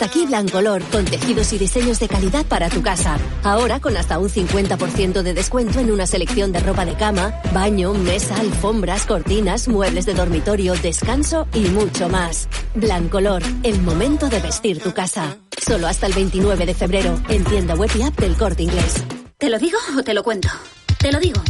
Aquí Blancolor, con tejidos y diseños de calidad para tu casa. Ahora con hasta un 50% de descuento en una selección de ropa de cama, baño, mesa, alfombras, cortinas, muebles de dormitorio, descanso y mucho más. Blancolor, el momento de vestir tu casa. Solo hasta el 29 de febrero, en tienda web y app del Corte Inglés. ¿Te lo digo o te lo cuento? Te lo digo.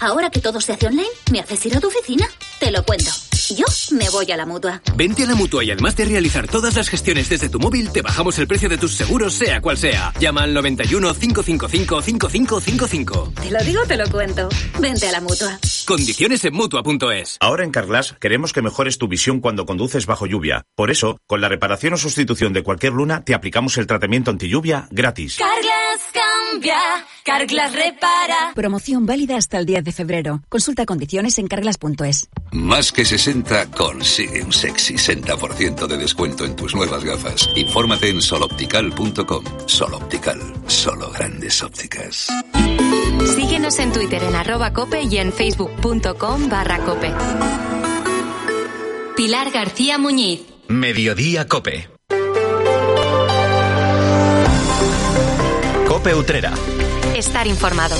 Ahora que todo se hace online, ¿me haces ir a tu oficina? Te lo cuento. Yo me voy a la mutua. Vente a la mutua y además de realizar todas las gestiones desde tu móvil, te bajamos el precio de tus seguros, sea cual sea. Llama al 91 555 5555. Te lo digo, te lo cuento. Vente a la mutua. Condiciones en mutua.es. Ahora en Carglass queremos que mejores tu visión cuando conduces bajo lluvia. Por eso, con la reparación o sustitución de cualquier luna, te aplicamos el tratamiento anti lluvia gratis. Carglass cambia, Carglass repara. Promoción válida hasta el 10 de febrero. Consulta condiciones en carglass.es. Más que 60 consigue un sexy 60% de descuento en tus nuevas gafas. Infórmate en soloptical.com. Soloptical, solo grandes ópticas. Síguenos en Twitter en arroba cope y en facebook.com barra cope. Pilar García Muñiz. Mediodía Cope. Cope Utrera. Estar informado.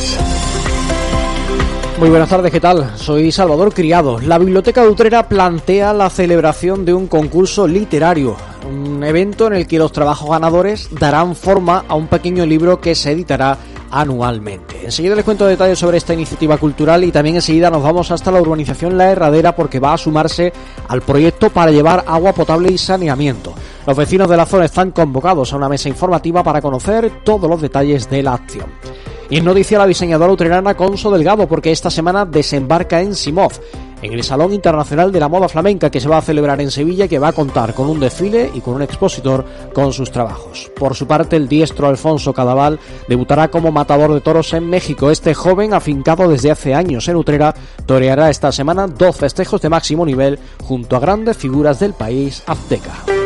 Muy buenas tardes, ¿qué tal? Soy Salvador Criado. La Biblioteca de Utrera plantea la celebración de un concurso literario, un evento en el que los trabajos ganadores darán forma a un pequeño libro que se editará anualmente. Enseguida les cuento detalles sobre esta iniciativa cultural y también enseguida nos vamos hasta la urbanización La Herradera porque va a sumarse al proyecto para llevar agua potable y saneamiento. Los vecinos de la zona están convocados a una mesa informativa para conocer todos los detalles de la acción. Y en noticia la diseñadora utrerana Conso Delgado porque esta semana desembarca en Simov, en el Salón Internacional de la Moda Flamenca que se va a celebrar en Sevilla que va a contar con un desfile y con un expositor con sus trabajos. Por su parte, el diestro Alfonso Cadaval debutará como matador de toros en México. Este joven, afincado desde hace años en Utrera, toreará esta semana dos festejos de máximo nivel junto a grandes figuras del país azteca.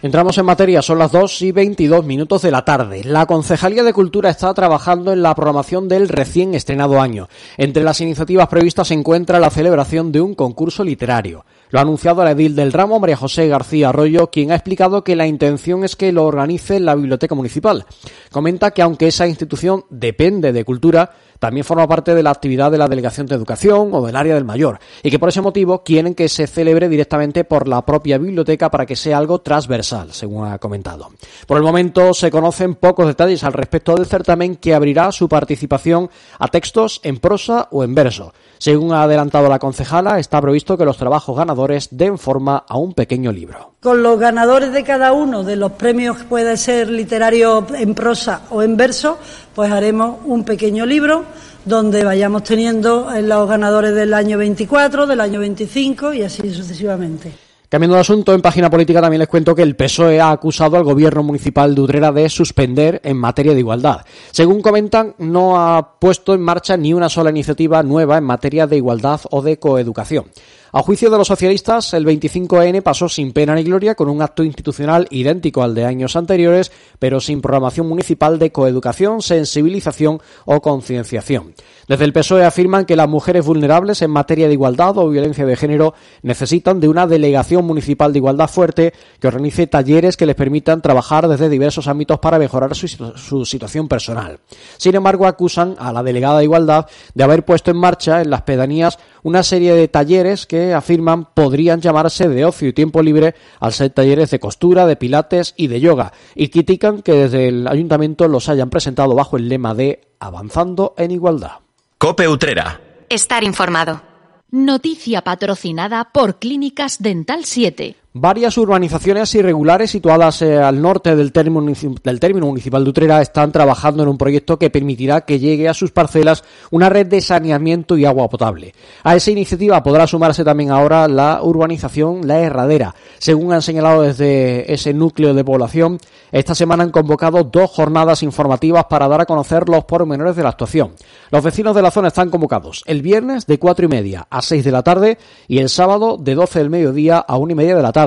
Entramos en materia, son las 2 y 22 minutos de la tarde. La Concejalía de Cultura está trabajando en la programación del recién estrenado año. Entre las iniciativas previstas se encuentra la celebración de un concurso literario. Lo ha anunciado la edil del ramo, María José García Arroyo, quien ha explicado que la intención es que lo organice la Biblioteca Municipal. Comenta que aunque esa institución depende de cultura, también forma parte de la actividad de la Delegación de Educación o del área del mayor, y que por ese motivo quieren que se celebre directamente por la propia biblioteca para que sea algo transversal, según ha comentado. Por el momento se conocen pocos detalles al respecto del certamen que abrirá su participación a textos en prosa o en verso. Según ha adelantado la concejala, está previsto que los trabajos ganadores den forma a un pequeño libro. Con los ganadores de cada uno de los premios que puede ser literario en prosa o en verso, pues haremos un pequeño libro donde vayamos teniendo los ganadores del año 24, del año 25 y así sucesivamente. Cambiando de asunto, en página política también les cuento que el PSOE ha acusado al gobierno municipal de Utrera de suspender en materia de igualdad. Según comentan, no ha puesto en marcha ni una sola iniciativa nueva en materia de igualdad o de coeducación. A juicio de los socialistas, el 25N pasó sin pena ni gloria con un acto institucional idéntico al de años anteriores, pero sin programación municipal de coeducación, sensibilización o concienciación. Desde el PSOE afirman que las mujeres vulnerables en materia de igualdad o violencia de género necesitan de una delegación municipal de igualdad fuerte que organice talleres que les permitan trabajar desde diversos ámbitos para mejorar su, su situación personal. Sin embargo, acusan a la delegada de igualdad de haber puesto en marcha en las pedanías una serie de talleres que afirman podrían llamarse de ocio y tiempo libre al ser talleres de costura, de pilates y de yoga y critican que desde el ayuntamiento los hayan presentado bajo el lema de avanzando en igualdad. Cope Utrera. Estar informado. Noticia patrocinada por Clínicas Dental 7. Varias urbanizaciones irregulares situadas eh, al norte del término, del término, municipal de Utrera están trabajando en un proyecto que permitirá que llegue a sus parcelas una red de saneamiento y agua potable. A esa iniciativa podrá sumarse también ahora la urbanización La Herradera. Según han señalado desde ese núcleo de población, esta semana han convocado dos jornadas informativas para dar a conocer los pormenores de la actuación. Los vecinos de la zona están convocados el viernes de cuatro y media a seis de la tarde y el sábado de doce del mediodía a una y media de la tarde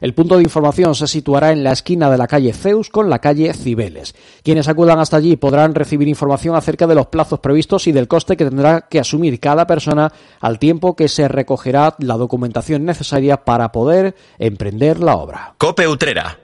El punto de información se situará en la esquina de la calle Zeus con la calle Cibeles. Quienes acudan hasta allí podrán recibir información acerca de los plazos previstos y del coste que tendrá que asumir cada persona al tiempo que se recogerá la documentación necesaria para poder emprender la obra. Cope Utrera.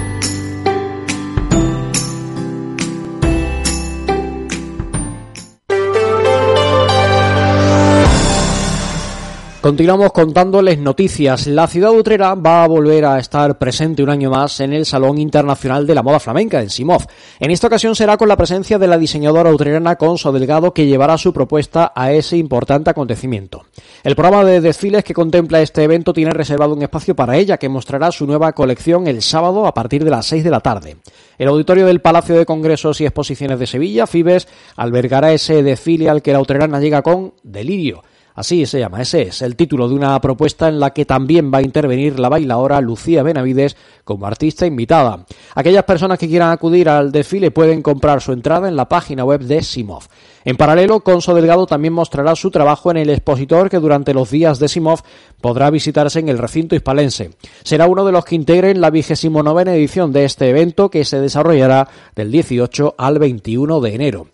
Continuamos contándoles noticias. La ciudad Utrera va a volver a estar presente un año más en el Salón Internacional de la Moda Flamenca, en Simov. En esta ocasión será con la presencia de la diseñadora utrerana Conso Delgado, que llevará su propuesta a ese importante acontecimiento. El programa de desfiles que contempla este evento tiene reservado un espacio para ella, que mostrará su nueva colección el sábado a partir de las 6 de la tarde. El auditorio del Palacio de Congresos y Exposiciones de Sevilla, Fibes, albergará ese desfile al que la utrerana llega con Delirio Así se llama, ese es el título de una propuesta en la que también va a intervenir la bailadora Lucía Benavides como artista invitada. Aquellas personas que quieran acudir al desfile pueden comprar su entrada en la página web de Simov. En paralelo, Conso Delgado también mostrará su trabajo en el expositor que durante los días de Simov podrá visitarse en el recinto hispalense. Será uno de los que integren la vigésimo novena edición de este evento que se desarrollará del 18 al 21 de enero.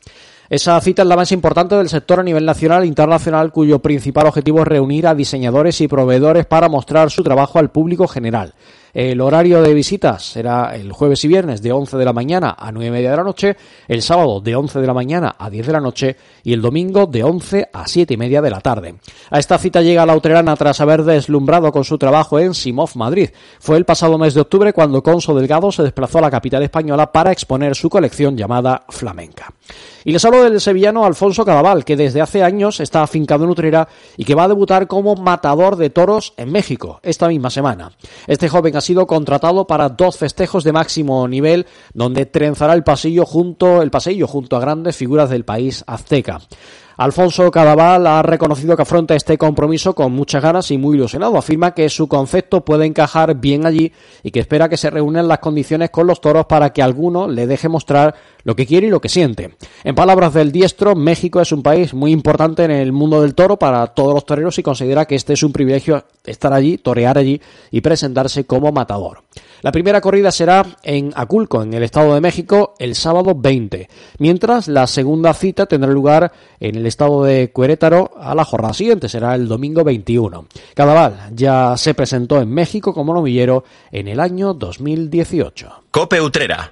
Esa cita es la más importante del sector a nivel nacional e internacional, cuyo principal objetivo es reunir a diseñadores y proveedores para mostrar su trabajo al público general. El horario de visitas será el jueves y viernes de 11 de la mañana a 9 y media de la noche, el sábado de 11 de la mañana a 10 de la noche y el domingo de 11 a 7 y media de la tarde. A esta cita llega la utrerana tras haber deslumbrado con su trabajo en Simov Madrid. Fue el pasado mes de octubre cuando Conso Delgado se desplazó a la capital española para exponer su colección llamada Flamenca. Y les hablo del sevillano Alfonso Cadaval, que desde hace años está afincado en Utrera y que va a debutar como matador de toros en México esta misma semana. Este joven sido contratado para dos festejos de máximo nivel, donde trenzará el pasillo junto, el pasillo junto a grandes figuras del país azteca. Alfonso Cadaval ha reconocido que afronta este compromiso con muchas ganas y muy ilusionado. Afirma que su concepto puede encajar bien allí y que espera que se reúnan las condiciones con los toros para que alguno le deje mostrar lo que quiere y lo que siente. En palabras del diestro, México es un país muy importante en el mundo del toro para todos los toreros y considera que este es un privilegio estar allí, torear allí y presentarse como matador. La primera corrida será en Aculco, en el Estado de México, el sábado 20, mientras la segunda cita tendrá lugar en el estado de Querétaro a la jornada siguiente, será el domingo 21. Cadaval ya se presentó en México como novillero en el año 2018. Cope Utrera.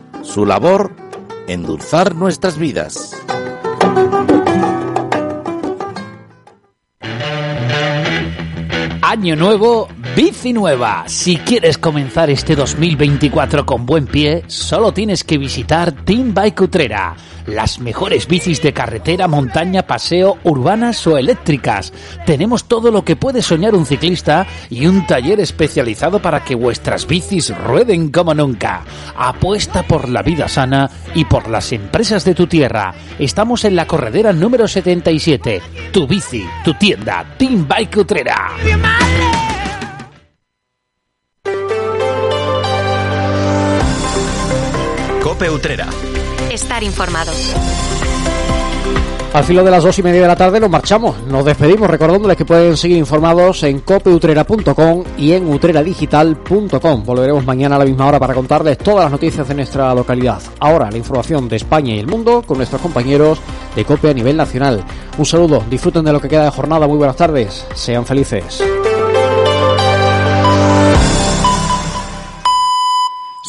su labor, endulzar nuestras vidas. Año nuevo, bici nueva. Si quieres comenzar este 2024 con buen pie, solo tienes que visitar Team Bike Utrera. Las mejores bicis de carretera, montaña, paseo, urbanas o eléctricas. Tenemos todo lo que puede soñar un ciclista y un taller especializado para que vuestras bicis rueden como nunca. Apuesta por la vida sana y por las empresas de tu tierra. Estamos en la corredera número 77. Tu bici, tu tienda, Team Bike Utrera. Cope Utrera. Estar informado. Al filo de las dos y media de la tarde nos marchamos. Nos despedimos recordándoles que pueden seguir informados en copeutrera.com y en utreradigital.com. Volveremos mañana a la misma hora para contarles todas las noticias de nuestra localidad. Ahora la información de España y el mundo con nuestros compañeros de COPE a nivel nacional. Un saludo, disfruten de lo que queda de jornada. Muy buenas tardes, sean felices.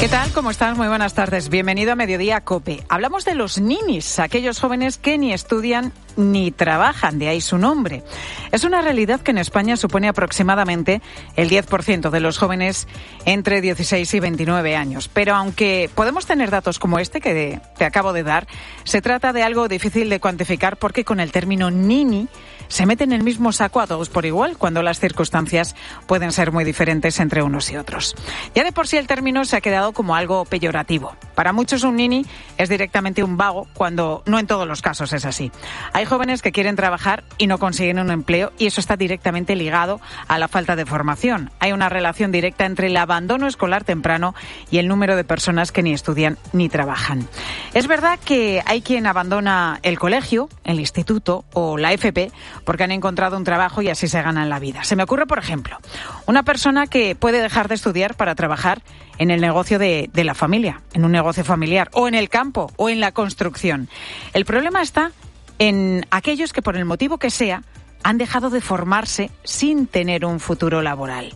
¿Qué tal? ¿Cómo estás? Muy buenas tardes. Bienvenido a Mediodía Cope. Hablamos de los ninis, aquellos jóvenes que ni estudian ni trabajan, de ahí su nombre. Es una realidad que en España supone aproximadamente el 10% de los jóvenes entre 16 y 29 años. Pero aunque podemos tener datos como este que te acabo de dar, se trata de algo difícil de cuantificar porque con el término nini se mete en el mismo saco a todos por igual cuando las circunstancias pueden ser muy diferentes entre unos y otros. Ya de por sí el término se ha quedado como algo peyorativo. Para muchos un nini es directamente un vago cuando no en todos los casos es así. Hay jóvenes que quieren trabajar y no consiguen un empleo y eso está directamente ligado a la falta de formación. Hay una relación directa entre el abandono escolar temprano y el número de personas que ni estudian ni trabajan. Es verdad que hay quien abandona el colegio, el instituto o la FP porque han encontrado un trabajo y así se ganan la vida. Se me ocurre, por ejemplo, una persona que puede dejar de estudiar para trabajar en el negocio de, de, la familia, en un negocio familiar, o en el campo, o en la construcción. El problema está en aquellos que, por el motivo que sea, han dejado de formarse sin tener un futuro laboral.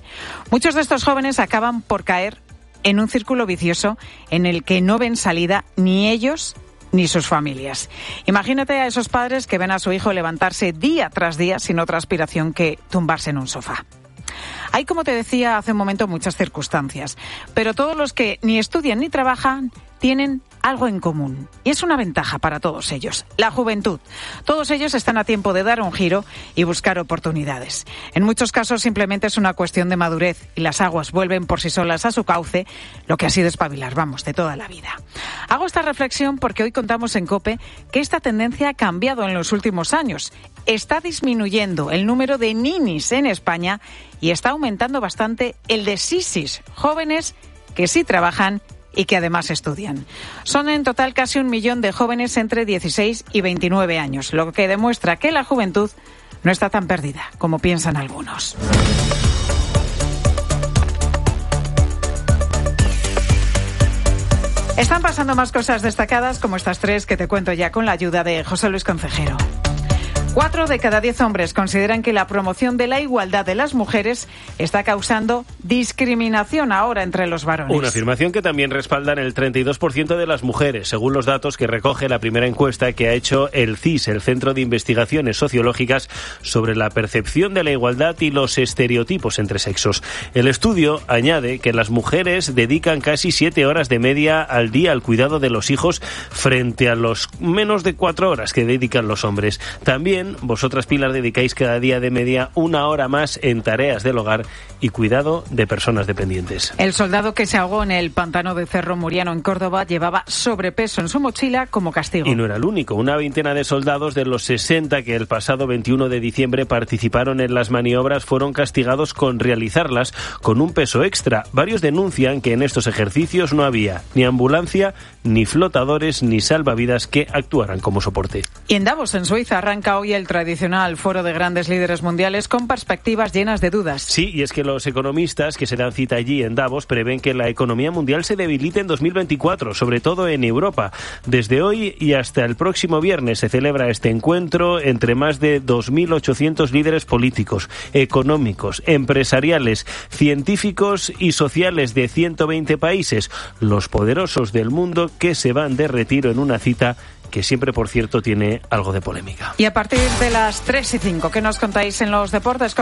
Muchos de estos jóvenes acaban por caer en un círculo vicioso en el que no ven salida ni ellos ni sus familias. Imagínate a esos padres que ven a su hijo levantarse día tras día sin otra aspiración que tumbarse en un sofá. Hay, como te decía hace un momento, muchas circunstancias, pero todos los que ni estudian ni trabajan tienen algo en común. Y es una ventaja para todos ellos, la juventud. Todos ellos están a tiempo de dar un giro y buscar oportunidades. En muchos casos simplemente es una cuestión de madurez y las aguas vuelven por sí solas a su cauce, lo que ha sido espabilar, vamos, de toda la vida. Hago esta reflexión porque hoy contamos en COPE que esta tendencia ha cambiado en los últimos años. Está disminuyendo el número de ninis en España y está aumentando bastante el de sisis, jóvenes que sí trabajan y que además estudian. Son en total casi un millón de jóvenes entre 16 y 29 años, lo que demuestra que la juventud no está tan perdida como piensan algunos. Están pasando más cosas destacadas como estas tres que te cuento ya con la ayuda de José Luis Concejero. Cuatro de cada diez hombres consideran que la promoción de la igualdad de las mujeres está causando discriminación ahora entre los varones. Una afirmación que también respaldan el 32% de las mujeres, según los datos que recoge la primera encuesta que ha hecho el CIS, el Centro de Investigaciones Sociológicas sobre la percepción de la igualdad y los estereotipos entre sexos. El estudio añade que las mujeres dedican casi siete horas de media al día al cuidado de los hijos frente a los menos de cuatro horas que dedican los hombres. También vosotras, Pilar, dedicáis cada día de media una hora más en tareas del hogar y cuidado de personas dependientes. El soldado que se ahogó en el pantano de Cerro Muriano en Córdoba llevaba sobrepeso en su mochila como castigo. Y no era el único. Una veintena de soldados de los 60 que el pasado 21 de diciembre participaron en las maniobras fueron castigados con realizarlas con un peso extra. Varios denuncian que en estos ejercicios no había ni ambulancia, ni flotadores, ni salvavidas que actuaran como soporte. Y en Davos, en Suiza, arranca hoy el tradicional foro de grandes líderes mundiales con perspectivas llenas de dudas. Sí, y es que los economistas que se dan cita allí en Davos prevén que la economía mundial se debilite en 2024, sobre todo en Europa. Desde hoy y hasta el próximo viernes se celebra este encuentro entre más de 2.800 líderes políticos, económicos, empresariales, científicos y sociales de 120 países, los poderosos del mundo que se van de retiro en una cita que siempre, por cierto, tiene algo de polémica. Y a partir de las 3 y 5, ¿qué nos contáis en los deportes?